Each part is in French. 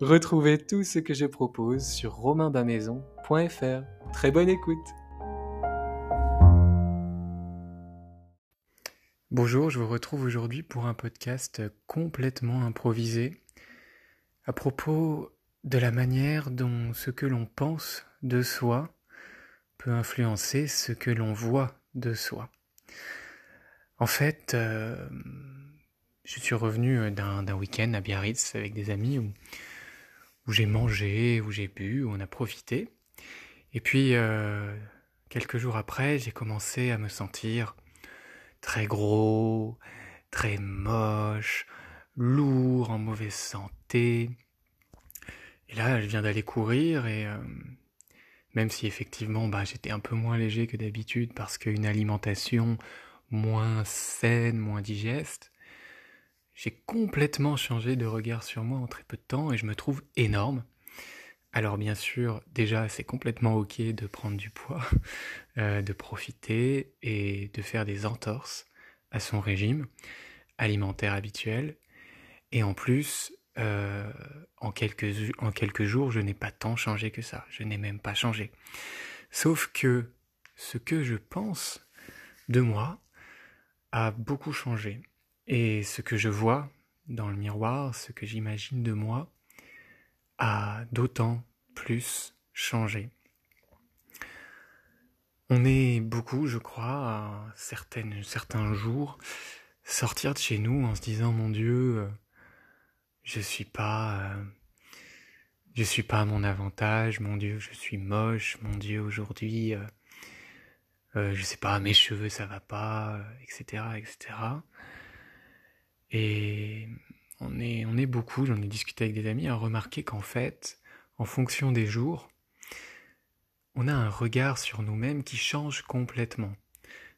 Retrouvez tout ce que je propose sur romainbamaison.fr. Très bonne écoute Bonjour, je vous retrouve aujourd'hui pour un podcast complètement improvisé à propos de la manière dont ce que l'on pense de soi peut influencer ce que l'on voit de soi. En fait, euh, je suis revenu d'un week-end à Biarritz avec des amis où où j'ai mangé, où j'ai bu, où on a profité. Et puis, euh, quelques jours après, j'ai commencé à me sentir très gros, très moche, lourd, en mauvaise santé. Et là, je viens d'aller courir et euh, même si effectivement bah, j'étais un peu moins léger que d'habitude parce qu'une alimentation moins saine, moins digeste, j'ai complètement changé de regard sur moi en très peu de temps et je me trouve énorme. Alors bien sûr, déjà c'est complètement ok de prendre du poids, euh, de profiter et de faire des entorses à son régime alimentaire habituel. Et en plus, euh, en, quelques, en quelques jours, je n'ai pas tant changé que ça. Je n'ai même pas changé. Sauf que ce que je pense de moi a beaucoup changé. Et ce que je vois dans le miroir, ce que j'imagine de moi, a d'autant plus changé. On est beaucoup, je crois, à certains jours, sortir de chez nous en se disant mon Dieu, euh, je suis pas, euh, je suis pas à mon avantage, mon Dieu, je suis moche, mon Dieu, aujourd'hui, euh, je sais pas, mes cheveux ça va pas, etc., etc. Et on est, beaucoup, j'en ai discuté avec des amis, à remarquer qu'en fait, en fonction des jours, on a un regard sur nous-mêmes qui change complètement.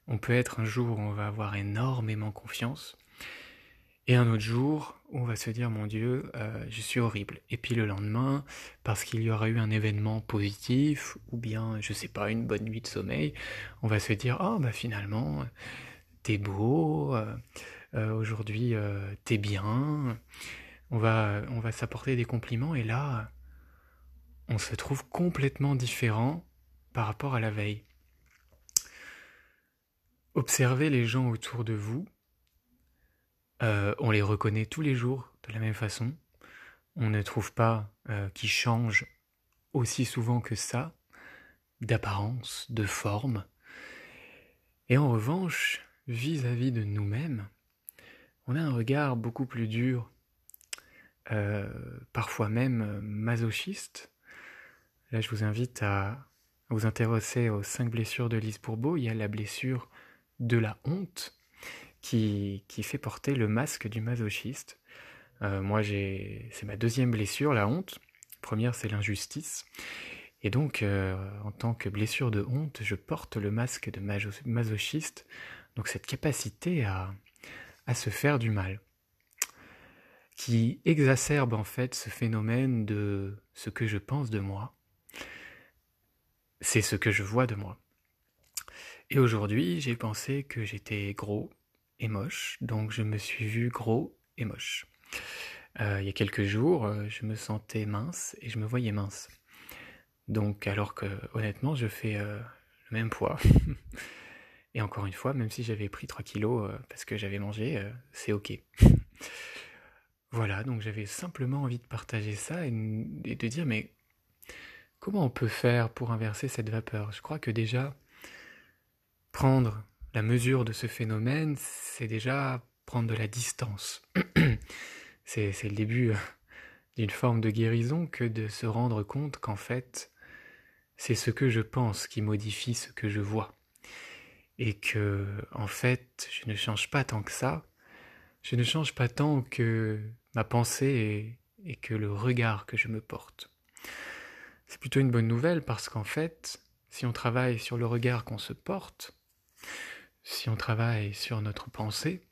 On peut être un jour où on va avoir énormément confiance, et un autre jour où on va se dire mon Dieu, euh, je suis horrible. Et puis le lendemain, parce qu'il y aura eu un événement positif, ou bien, je sais pas, une bonne nuit de sommeil, on va se dire, oh bah finalement, t'es beau, euh, aujourd'hui euh, t'es bien, on va, on va s'apporter des compliments et là, on se trouve complètement différent par rapport à la veille. Observez les gens autour de vous, euh, on les reconnaît tous les jours de la même façon, on ne trouve pas qu'ils changent aussi souvent que ça, d'apparence, de forme, et en revanche, vis-à-vis -vis de nous-mêmes, on a un regard beaucoup plus dur, euh, parfois même euh, masochiste. Là, je vous invite à vous intéresser aux cinq blessures de Lise Bourbeau. Il y a la blessure de la honte qui, qui fait porter le masque du masochiste. Euh, moi, c'est ma deuxième blessure, la honte. première, c'est l'injustice. Et donc, en tant que blessure de honte, je porte le masque de masochiste. Donc, cette capacité à, à se faire du mal, qui exacerbe en fait ce phénomène de ce que je pense de moi, c'est ce que je vois de moi. Et aujourd'hui, j'ai pensé que j'étais gros et moche, donc je me suis vu gros et moche. Euh, il y a quelques jours, euh, je me sentais mince et je me voyais mince. Donc, alors que honnêtement, je fais euh, le même poids. et encore une fois, même si j'avais pris 3 kilos parce que j'avais mangé, c'est ok. voilà, donc j'avais simplement envie de partager ça et, de dire, mais comment on peut faire pour inverser cette vapeur? Je crois que déjà, prendre la mesure de ce phénomène, c'est déjà prendre de la distance. c'est le début euh, d'une forme de guérison que de se rendre compte qu'en fait, c'est ce que je pense qui modifie ce que je vois. Et que, en fait, je ne change pas tant que ça. Je ne change pas tant que ma pensée et, que le regard que je me porte. C'est plutôt une bonne nouvelle parce qu'en fait, si on travaille sur le regard qu'on se porte, si on travaille sur notre pensée,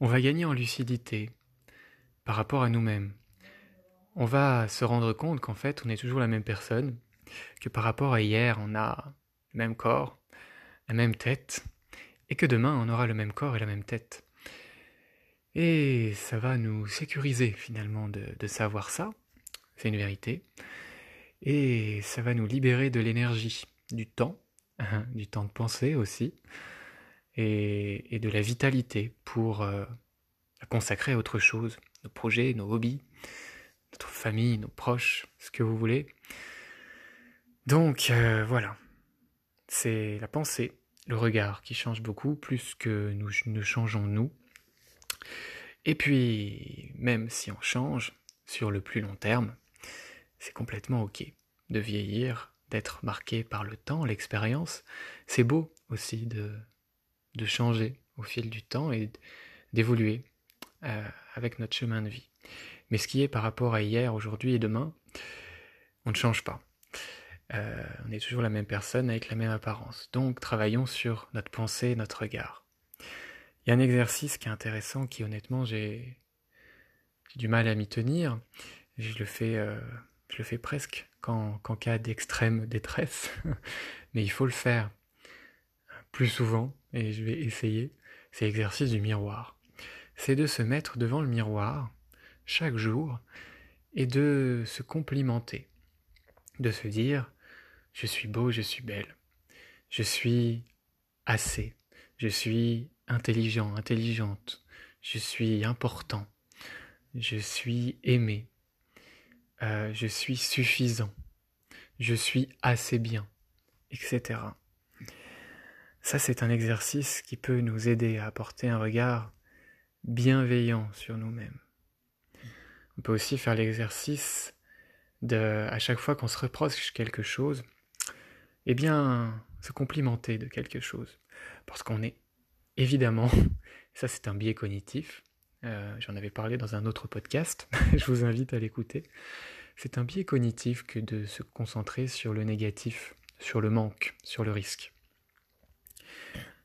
on va gagner en lucidité par rapport à nous-mêmes. On va se rendre compte qu'en fait, on est toujours la même personne, que par rapport à hier, on a le même corps, même tête, et que demain, on aura le même corps et la même tête. Et ça va nous sécuriser finalement de, savoir ça, c'est une vérité, et ça va nous libérer de l'énergie, du temps, du temps de penser aussi, et, de la vitalité pour euh, consacrer à autre chose, nos projets, nos hobbies, notre famille, nos proches, ce que vous voulez. Donc euh, voilà, c'est la pensée, le regard qui change beaucoup, plus que nous ne changeons nous. Et puis, même si on change sur le plus long terme, c'est complètement ok de vieillir d'être marqué par le temps, l'expérience. C'est beau aussi de, changer au fil du temps et d'évoluer euh, avec notre chemin de vie. Mais ce qui est par rapport à hier, aujourd'hui et demain, on ne change pas. Euh, on est toujours la même personne avec la même apparence. Donc travaillons sur notre pensée, notre regard. Il y a un exercice qui est intéressant, qui honnêtement j'ai du mal à m'y tenir. Je le fais, euh, je le fais presque qu'en cas d'extrême détresse, mais il faut le faire plus souvent, et je vais essayer, c'est l'exercice du miroir. C'est de se mettre devant le miroir chaque jour et de se complimenter, de se dire je suis beau, je suis belle, je suis assez, je suis intelligent, intelligente, je suis important, je suis aimé, euh, je suis suffisant, je suis assez bien, etc. Ça, c'est un exercice qui peut nous aider à apporter un regard bienveillant sur nous-mêmes. On peut aussi faire l'exercice de, à chaque fois qu'on se reproche quelque chose, eh bien, se complimenter de quelque chose. Parce qu'on est évidemment, ça c'est un biais cognitif, euh, j'en avais parlé dans un autre podcast, je vous invite à l'écouter. C'est un biais cognitif que de se concentrer sur le négatif, sur le manque, sur le risque,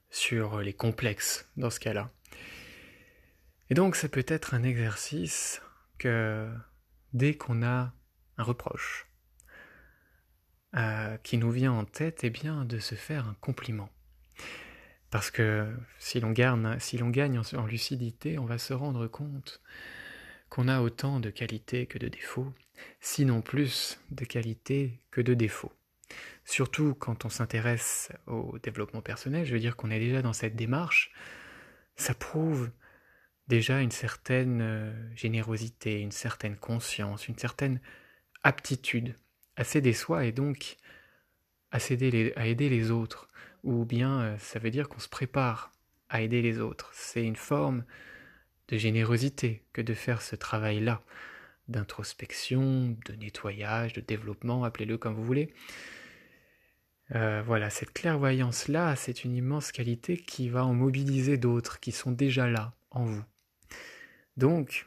sur les complexes dans ce cas-là. Et donc ça peut être un exercice que dès qu'on a un reproche qui nous vient en tête, eh bien de se faire un compliment. Parce que si l'on gagne, gagne en, lucidité, on va se rendre compte qu'on a autant de qualités que de défauts, sinon plus de qualités que de défauts. Surtout quand on s'intéresse au développement personnel, je veux dire qu'on est déjà dans cette démarche, ça prouve déjà une certaine euh, générosité, une certaine conscience, une certaine aptitude à s'aider soi et donc à, à aider les autres ou bien euh, ça veut dire qu'on se prépare à aider les autres. C'est une forme de générosité que de faire ce travail-là, d'introspection, de nettoyage, de développement, appelez-le comme vous voulez. Euh, voilà, cette clairvoyance-là, c'est une immense qualité qui va en mobiliser d'autres qui sont déjà là, en vous. Donc,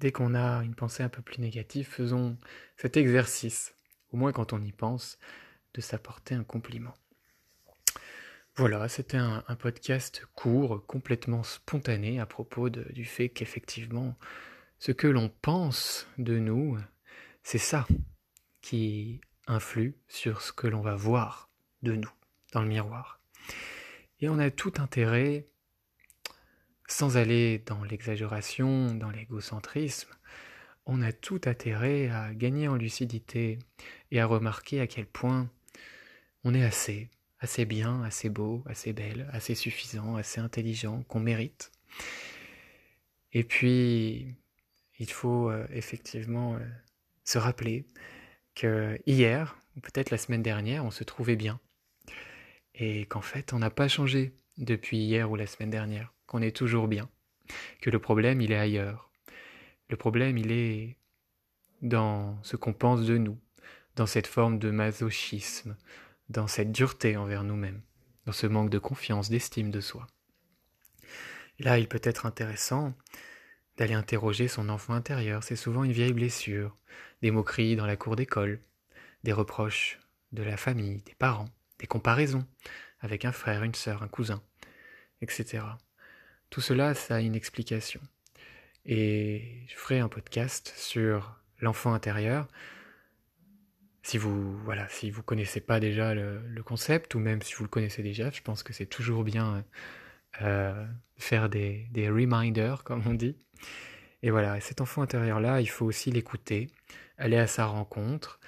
dès qu'on a une pensée un peu plus négative, faisons cet exercice, au moins quand on y pense, de s'apporter un compliment. Voilà, c'était un, podcast court, complètement spontané à propos du fait qu'effectivement, ce que l'on pense de nous, c'est ça qui influe sur ce que l'on va voir de nous dans le miroir. Et on a tout intérêt sans aller dans l'exagération, dans l'égocentrisme, on a tout intérêt à gagner en lucidité et à remarquer à quel point on est assez, assez bien, assez beau, assez belle, assez suffisant, assez intelligent, qu'on mérite. Et puis, il faut euh, effectivement euh, se rappeler que hier, ou peut-être la semaine dernière, on se trouvait bien. Et qu'en fait, on n'a pas changé depuis hier ou la semaine dernière, qu'on est toujours bien. Que le problème, il est ailleurs le problème, il est dans ce qu'on pense de nous, dans cette forme de masochisme, dans cette dureté envers nous-mêmes, dans ce manque de confiance, d'estime de soi. Là, il peut être intéressant d'aller interroger son enfant intérieur. C'est souvent une vieille blessure, des moqueries dans la cour d'école, des reproches de la famille, des parents, des comparaisons avec un frère, une sœur, un cousin, etc. Tout cela, ça a une explication. Et je ferai un podcast sur l'enfant intérieur. Si vous voilà, si connaissez pas déjà le, concept, ou même si vous le connaissez déjà, je pense que c'est toujours bien euh, faire des, des reminders, comme on dit. Et voilà, cet enfant intérieur-là, il faut aussi l'écouter, aller à sa rencontre.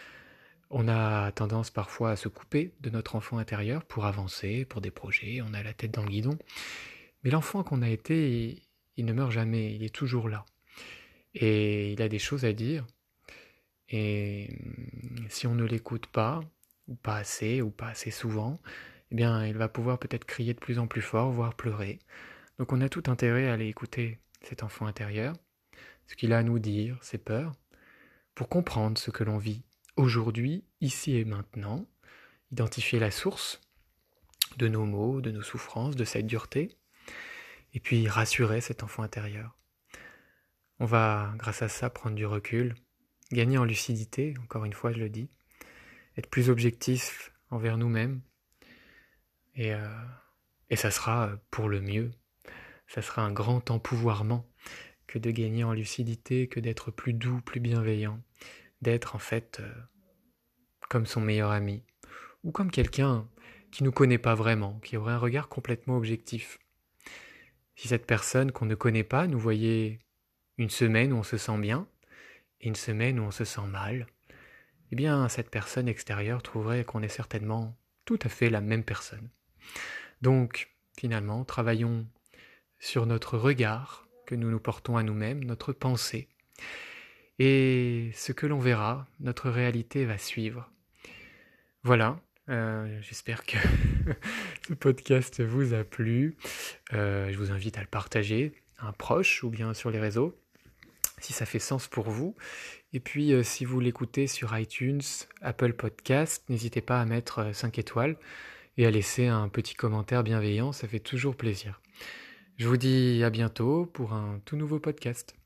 On a tendance parfois à se couper de notre enfant intérieur pour avancer, pour des projets, on a la tête dans le guidon. Mais l'enfant qu'on a été, il ne meurt jamais, il est toujours là. Et il a des choses à dire. Et hum, si on ne l'écoute pas, ou pas assez, ou pas assez souvent, eh bien, il va pouvoir peut-être crier de plus en plus fort, voire pleurer. Donc on a tout intérêt à aller écouter cet enfant intérieur, ce qu'il a à nous dire, ses peurs, pour comprendre ce que l'on vit aujourd'hui, ici et maintenant, identifier la source de nos maux, de nos souffrances, de cette dureté, et puis rassurer cet enfant intérieur. On va, grâce à ça, prendre du recul, gagner en lucidité, encore une fois je le dis, être plus objectif envers nous-mêmes, et, euh, et ça sera pour le mieux, ça sera un grand empouvoirment que de gagner en lucidité, que d'être plus doux, plus bienveillant, d'être en fait euh, comme son meilleur ami, ou comme quelqu'un qui nous connaît pas vraiment, qui aurait un regard complètement objectif. Si cette personne qu'on ne connaît pas nous voyait une semaine où on se sent bien et une semaine où on se sent mal, eh bien cette personne extérieure trouverait qu'on est certainement tout à fait la même personne. Donc, finalement, travaillons sur notre regard que nous nous portons à nous-mêmes, notre pensée. Et ce que l'on verra, notre réalité va suivre. Voilà, euh, j'espère que ce podcast vous a plu. Euh, je vous invite à le partager à un proche ou bien sur les réseaux si ça fait sens pour vous. Et puis euh, si vous l'écoutez sur iTunes, Apple Podcast, n'hésitez pas à mettre 5 étoiles et à laisser un petit commentaire bienveillant, ça fait toujours plaisir. Je vous dis à bientôt pour un tout nouveau podcast.